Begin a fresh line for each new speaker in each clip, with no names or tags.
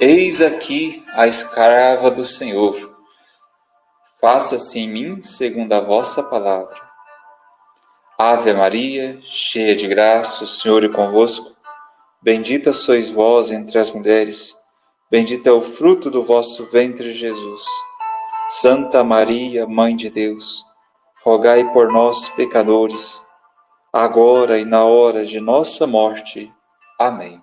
Eis aqui a escrava do Senhor. Faça-se em mim segundo a vossa palavra. Ave Maria, cheia de graça, o Senhor é convosco. Bendita sois vós entre as mulheres, bendito é o fruto do vosso ventre, Jesus. Santa Maria, Mãe de Deus, rogai por nós, pecadores, agora e na hora de nossa morte. Amém.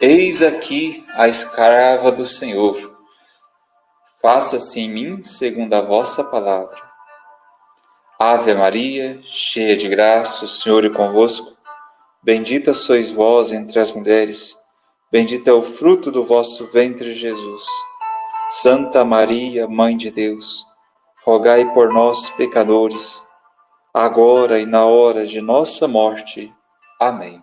Eis aqui a escrava do Senhor. Faça-se em mim segundo a vossa palavra. Ave Maria, cheia de graça, o Senhor é convosco. Bendita sois vós entre as mulheres, bendito é o fruto do vosso ventre, Jesus. Santa Maria, Mãe de Deus, rogai por nós, pecadores, agora e na hora de nossa morte. Amém.